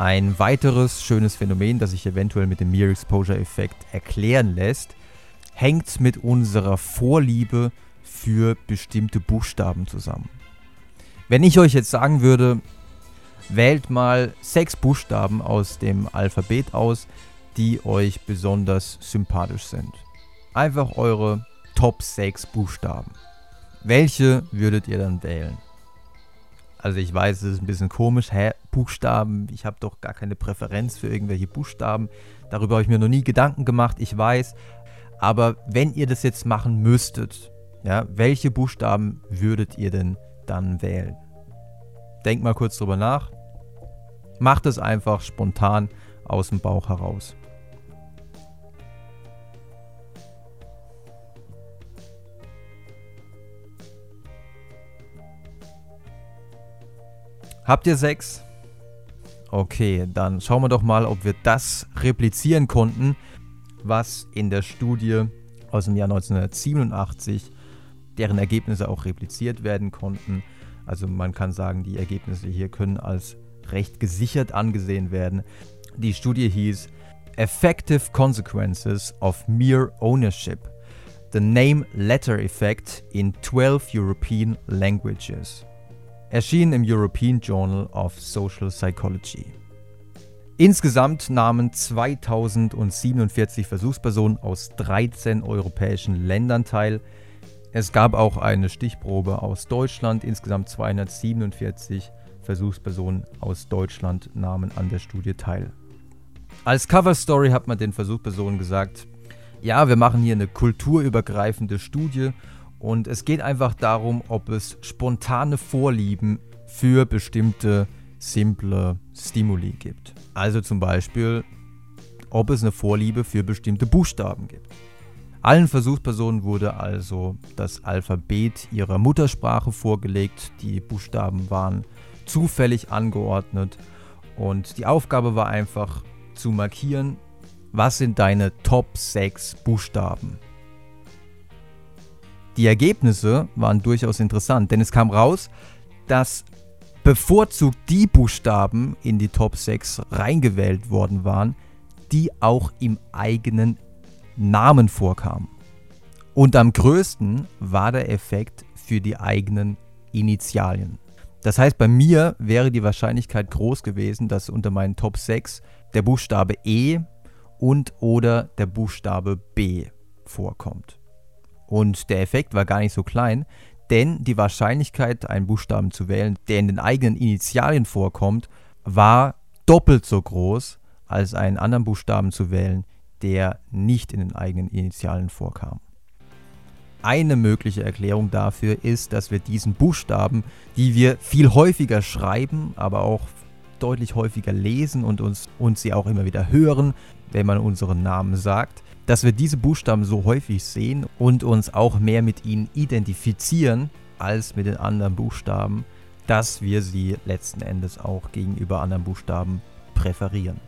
Ein weiteres schönes Phänomen, das sich eventuell mit dem Mere Exposure Effekt erklären lässt, hängt mit unserer Vorliebe für bestimmte Buchstaben zusammen. Wenn ich euch jetzt sagen würde, wählt mal sechs Buchstaben aus dem Alphabet aus, die euch besonders sympathisch sind. Einfach eure Top 6 Buchstaben. Welche würdet ihr dann wählen? Also ich weiß, es ist ein bisschen komisch. Hä, Buchstaben, ich habe doch gar keine Präferenz für irgendwelche Buchstaben. Darüber habe ich mir noch nie Gedanken gemacht, ich weiß. Aber wenn ihr das jetzt machen müsstet, ja, welche Buchstaben würdet ihr denn dann wählen? Denkt mal kurz drüber nach. Macht es einfach spontan aus dem Bauch heraus. Habt ihr sechs? Okay, dann schauen wir doch mal, ob wir das replizieren konnten, was in der Studie aus dem Jahr 1987, deren Ergebnisse auch repliziert werden konnten. Also man kann sagen, die Ergebnisse hier können als recht gesichert angesehen werden. Die Studie hieß Effective Consequences of Mere Ownership. The Name Letter Effect in 12 European Languages erschien im European Journal of Social Psychology. Insgesamt nahmen 2047 Versuchspersonen aus 13 europäischen Ländern teil. Es gab auch eine Stichprobe aus Deutschland. Insgesamt 247 Versuchspersonen aus Deutschland nahmen an der Studie teil. Als Coverstory hat man den Versuchspersonen gesagt, ja, wir machen hier eine kulturübergreifende Studie und es geht einfach darum, ob es spontane Vorlieben für bestimmte simple Stimuli gibt. Also zum Beispiel, ob es eine Vorliebe für bestimmte Buchstaben gibt. Allen Versuchspersonen wurde also das Alphabet ihrer Muttersprache vorgelegt. Die Buchstaben waren zufällig angeordnet und die Aufgabe war einfach zu markieren, was sind deine Top 6 Buchstaben die Ergebnisse waren durchaus interessant, denn es kam raus, dass bevorzugt die Buchstaben in die Top 6 reingewählt worden waren, die auch im eigenen Namen vorkamen. Und am größten war der Effekt für die eigenen Initialien. Das heißt, bei mir wäre die Wahrscheinlichkeit groß gewesen, dass unter meinen Top 6 der Buchstabe E und oder der Buchstabe B vorkommt. Und der Effekt war gar nicht so klein, denn die Wahrscheinlichkeit, einen Buchstaben zu wählen, der in den eigenen Initialien vorkommt, war doppelt so groß, als einen anderen Buchstaben zu wählen, der nicht in den eigenen Initialien vorkam. Eine mögliche Erklärung dafür ist, dass wir diesen Buchstaben, die wir viel häufiger schreiben, aber auch deutlich häufiger lesen und uns, uns sie auch immer wieder hören, wenn man unseren Namen sagt, dass wir diese Buchstaben so häufig sehen und uns auch mehr mit ihnen identifizieren als mit den anderen Buchstaben, dass wir sie letzten Endes auch gegenüber anderen Buchstaben präferieren.